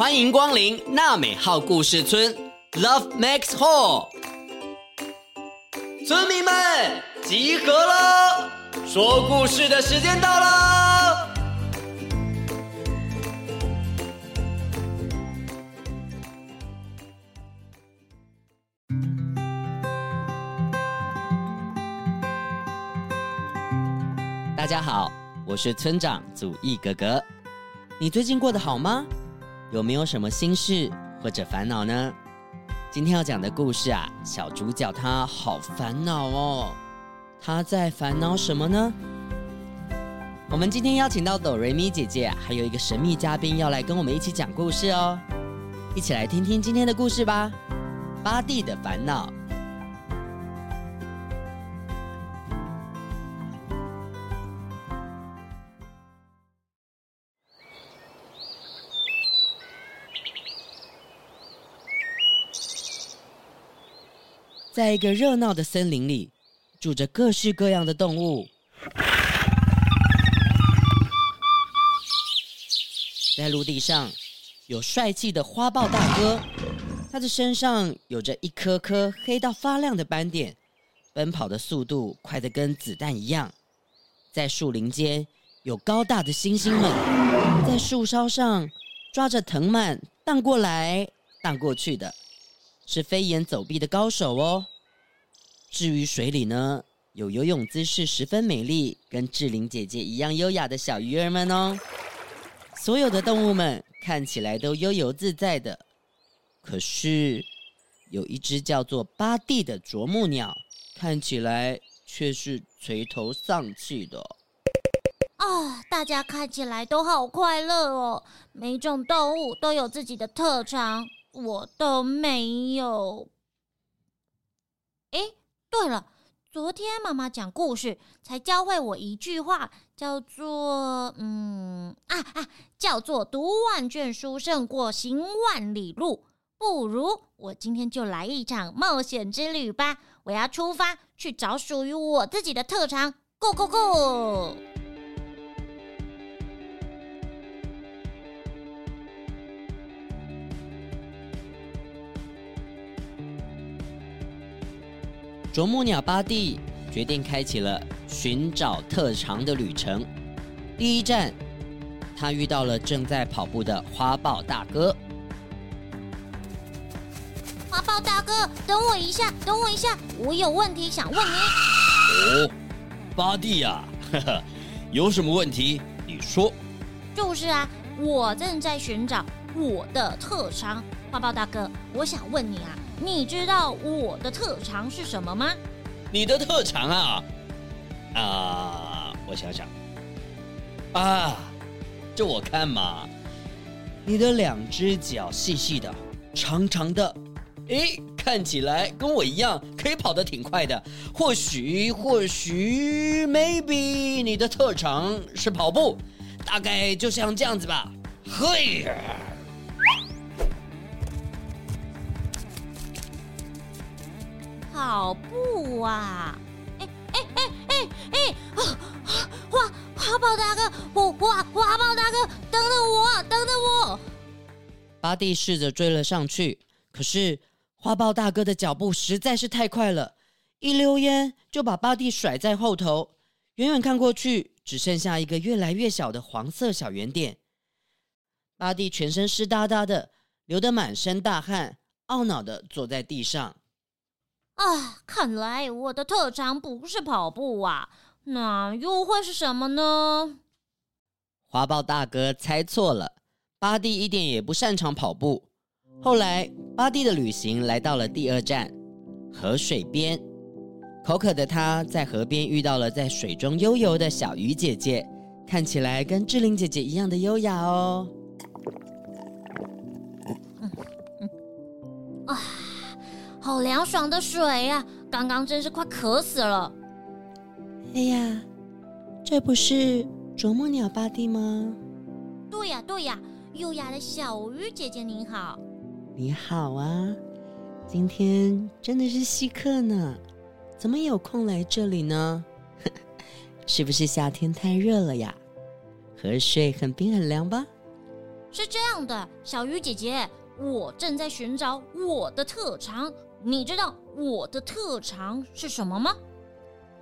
欢迎光临娜美号故事村，Love Max Hall。村民们集合了，说故事的时间到喽。大家好，我是村长祖义哥哥。你最近过得好吗？有没有什么心事或者烦恼呢？今天要讲的故事啊，小主角他好烦恼哦。他在烦恼什么呢？我们今天邀请到哆瑞咪姐姐，还有一个神秘嘉宾要来跟我们一起讲故事哦。一起来听听今天的故事吧。巴蒂的烦恼。在一个热闹的森林里，住着各式各样的动物。在陆地上，有帅气的花豹大哥，他的身上有着一颗颗黑到发亮的斑点，奔跑的速度快得跟子弹一样。在树林间，有高大的猩猩们，在树梢上抓着藤蔓荡过来荡过去的。是飞檐走壁的高手哦。至于水里呢，有游泳姿势十分美丽，跟志玲姐姐一样优雅的小鱼儿们哦。所有的动物们看起来都悠游自在的，可是有一只叫做巴蒂的啄木鸟，看起来却是垂头丧气的。啊，大家看起来都好快乐哦，每种动物都有自己的特长。我都没有。哎，对了，昨天妈妈讲故事才教会我一句话，叫做“嗯啊啊”，叫做“读万卷书胜过行万里路”。不如我今天就来一场冒险之旅吧！我要出发去找属于我自己的特长，Go Go Go！啄木鸟巴蒂决定开启了寻找特长的旅程。第一站，他遇到了正在跑步的花豹大哥。花豹大哥，等我一下，等我一下，我有问题想问你。哦，巴蒂呀，有什么问题？你说。就是啊，我正在寻找我的特长。花豹大哥，我想问你啊。你知道我的特长是什么吗？你的特长啊？啊，我想想。啊，这我看嘛，你的两只脚细细的，长长的，诶，看起来跟我一样，可以跑得挺快的。或许，或许，maybe，你的特长是跑步，大概就像这样子吧。嘿呀！跑步啊！哎哎哎哎哎！花花豹大哥，花花花豹大哥，等等我，等等我！巴蒂试着追了上去，可是花豹大哥的脚步实在是太快了，一溜烟就把巴蒂甩在后头。远远看过去，只剩下一个越来越小的黄色小圆点。巴蒂全身湿哒哒的，流得满身大汗，懊恼的坐在地上。啊，看来我的特长不是跑步啊，那又会是什么呢？花豹大哥猜错了，巴蒂一点也不擅长跑步。后来，巴蒂的旅行来到了第二站，河水边。口渴的他在河边遇到了在水中悠游的小鱼姐姐，看起来跟志玲姐姐一样的优雅哦。好凉爽的水呀！刚刚真是快渴死了。哎呀，这不是啄木鸟巴蒂吗？对呀，对呀，优雅的小鱼姐姐您好。你好啊，今天真的是稀客呢，怎么有空来这里呢？是不是夏天太热了呀？河水很冰很凉吧？是这样的，小鱼姐姐，我正在寻找我的特长。你知道我的特长是什么吗？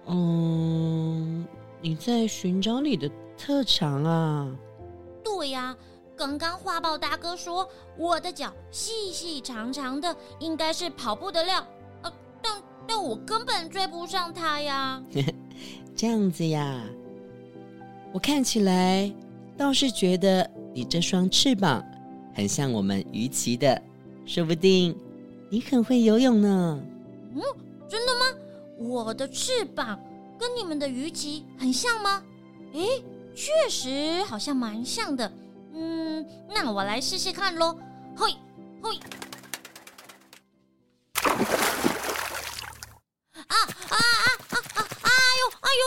嗯，你在寻找你的特长啊？对呀，刚刚画报大哥说我的脚细细长长的，应该是跑步的料。呃，但但我根本追不上他呀。这样子呀，我看起来倒是觉得你这双翅膀很像我们鱼鳍的，说不定你很会游泳呢。嗯，真的吗？我的翅膀跟你们的鱼鳍很像吗？诶，确实好像蛮像的。嗯，那我来试试看喽。嘿，嘿。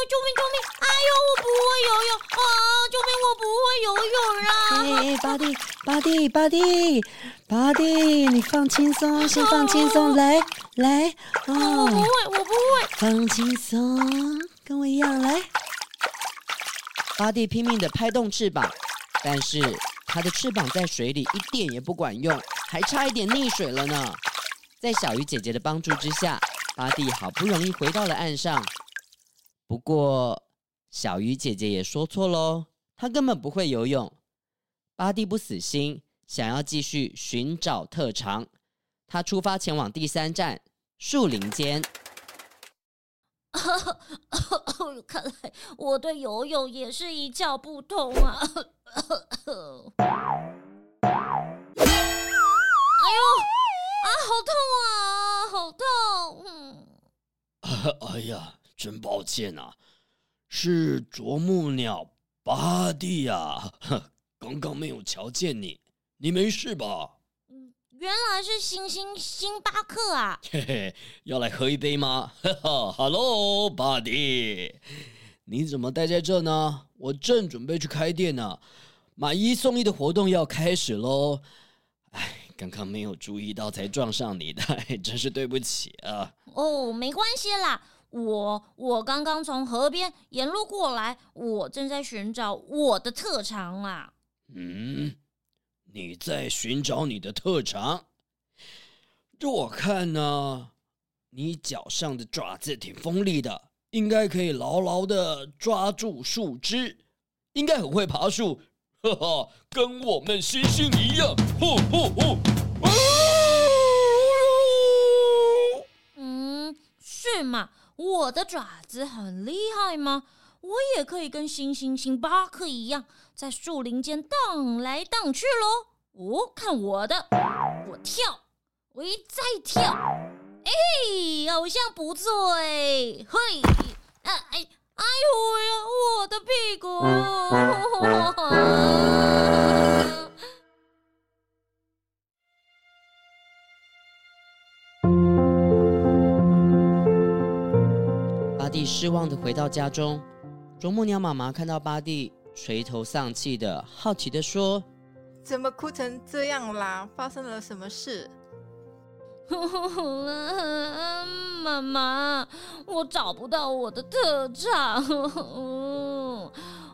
救命！救命！哎呦，我不会游泳啊！救命！我不会游泳啊！哎，巴蒂，巴蒂，巴蒂，巴蒂，你放轻松，先放轻松，来来，哦，我不会，我不会，放轻松，跟我一样来。巴蒂拼命的拍动翅膀，但是他的翅膀在水里一点也不管用，还差一点溺水了呢。在小鱼姐姐的帮助之下，巴蒂好不容易回到了岸上。不过，小鱼姐姐也说错喽，她根本不会游泳。巴蒂不死心，想要继续寻找特长。他出发前往第三站树林间。看来我对游泳也是一窍不通啊！哎呦，啊，好痛啊，好痛！嗯，哎呀。真抱歉啊，是啄木鸟巴蒂呀，刚刚没有瞧见你，你没事吧？嗯，原来是星星星巴克啊！嘿嘿，要来喝一杯吗？哈哈哈喽，巴蒂，你怎么待在这呢？我正准备去开店呢，买一送一的活动要开始喽。哎，刚刚没有注意到，才撞上你的，真是对不起啊。哦，没关系啦。我我刚刚从河边沿路过来，我正在寻找我的特长啊。嗯，你在寻找你的特长？这我看呢，你脚上的爪子挺锋利的，应该可以牢牢的抓住树枝，应该很会爬树，哈哈，跟我们星星一样，吼吼吼！嗯，是吗？我的爪子很厉害吗？我也可以跟星星星巴克一样，在树林间荡来荡去喽！哦，看我的，我跳，我一再跳，哎，好像不错哎，嘿，哎哎哎呦呀，我的屁股！失望的回到家中，啄木鸟妈妈看到巴蒂垂头丧气的，好奇的说：“怎么哭成这样啦？发生了什么事？” 妈妈，我找不到我的特长。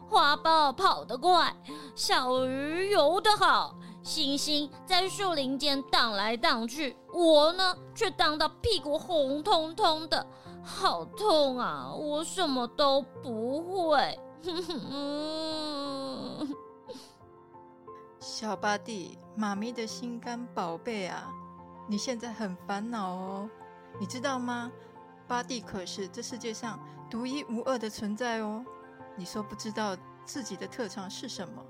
花豹跑得快，小鱼游得好，星星在树林间荡来荡去，我呢却荡到屁股红彤彤的。好痛啊！我什么都不会。小巴蒂，妈咪的心肝宝贝啊，你现在很烦恼哦，你知道吗？巴蒂可是这世界上独一无二的存在哦。你说不知道自己的特长是什么，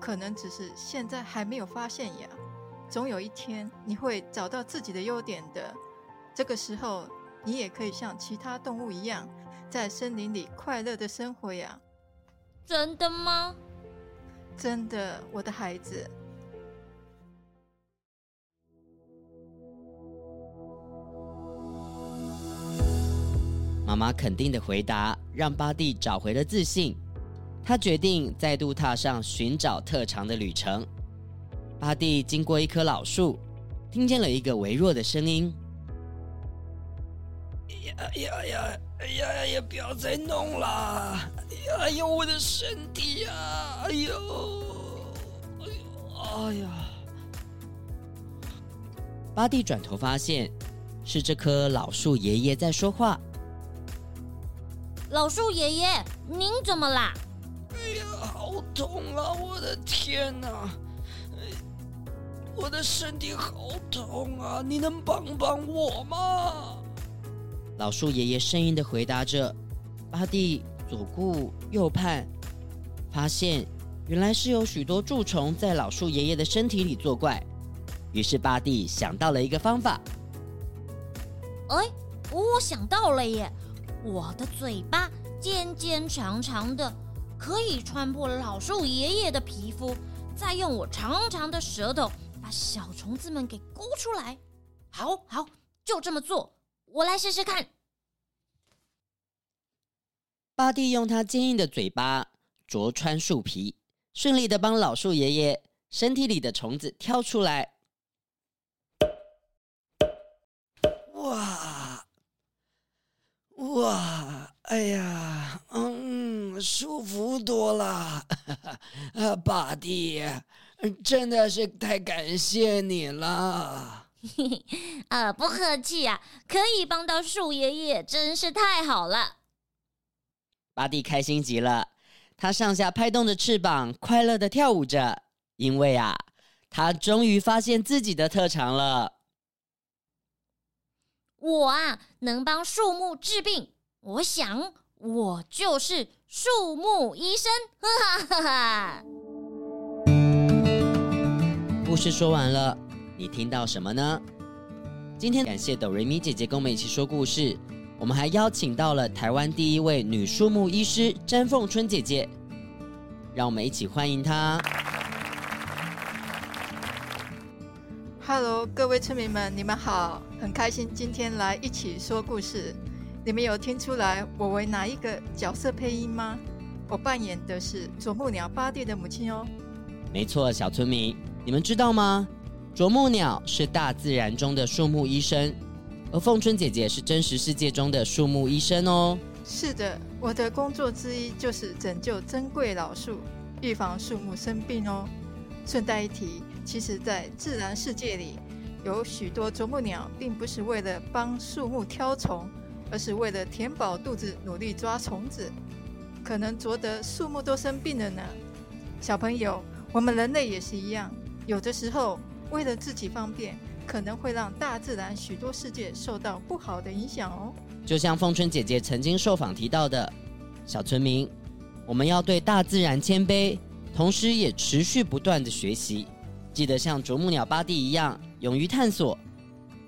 可能只是现在还没有发现呀。总有一天你会找到自己的优点的。这个时候。你也可以像其他动物一样，在森林里快乐的生活呀。真的吗？真的，我的孩子。妈妈肯定的回答，让巴蒂找回了自信。他决定再度踏上寻找特长的旅程。巴蒂经过一棵老树，听见了一个微弱的声音。哎呀呀！哎呀呀呀！不要再弄了！哎，呦，我的身体呀！哎呦！哎呦！哎呀！巴蒂转头发现是这棵老树爷爷在说话。老树爷爷，您怎么啦？哎呀，好痛啊！我的天哪！我的身体好痛啊！你能帮帮我吗？老树爷爷声音的回答着。巴蒂左顾右盼，发现原来是有许多蛀虫在老树爷爷的身体里作怪。于是巴蒂想到了一个方法。哎，我想到了耶！我的嘴巴尖尖长长的，可以穿破老树爷爷的皮肤，再用我长长的舌头把小虫子们给勾出来。好，好，就这么做。我来试试看。巴蒂用他坚硬的嘴巴啄穿树皮，顺利的帮老树爷爷身体里的虫子挑出来。哇哇！哎呀，嗯，舒服多了。啊，巴蒂，真的是太感谢你了。啊，不客气啊，可以帮到树爷爷，真是太好了。巴蒂开心极了，他上下拍动着翅膀，快乐的跳舞着，因为啊，他终于发现自己的特长了。我啊，能帮树木治病，我想我就是树木医生。哈哈哈哈！故事说完了，你听到什么呢？今天感谢哆瑞咪姐姐跟我们一起说故事。我们还邀请到了台湾第一位女树木医师詹凤春姐姐，让我们一起欢迎她。Hello，各位村民们，你们好，很开心今天来一起说故事。你们有听出来我为哪一个角色配音吗？我扮演的是啄木鸟巴蒂的母亲哦。没错，小村民，你们知道吗？啄木鸟是大自然中的树木医生。而凤春姐姐是真实世界中的树木医生哦。是的，我的工作之一就是拯救珍贵老树，预防树木生病哦。顺带一提，其实，在自然世界里，有许多啄木鸟并不是为了帮树木挑虫，而是为了填饱肚子，努力抓虫子，可能啄得树木都生病了呢。小朋友，我们人类也是一样，有的时候为了自己方便。可能会让大自然许多世界受到不好的影响哦。就像凤春姐姐曾经受访提到的，小村民，我们要对大自然谦卑，同时也持续不断的学习。记得像啄木鸟巴蒂一样，勇于探索。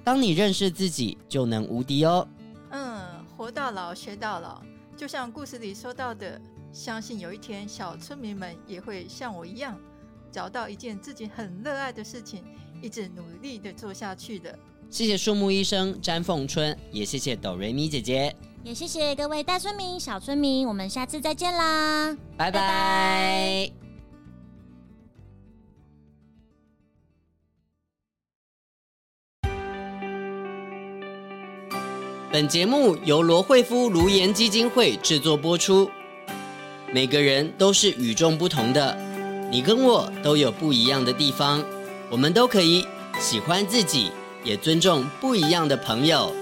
当你认识自己，就能无敌哦。嗯，活到老学到老，就像故事里说到的，相信有一天小村民们也会像我一样，找到一件自己很热爱的事情。一直努力的做下去的。谢谢树木医生詹凤春，也谢谢哆瑞咪姐姐，也谢谢各位大村民、小村民，我们下次再见啦，拜拜。本节目由罗惠夫卢颜基金会制作播出。每个人都是与众不同的，你跟我都有不一样的地方。我们都可以喜欢自己，也尊重不一样的朋友。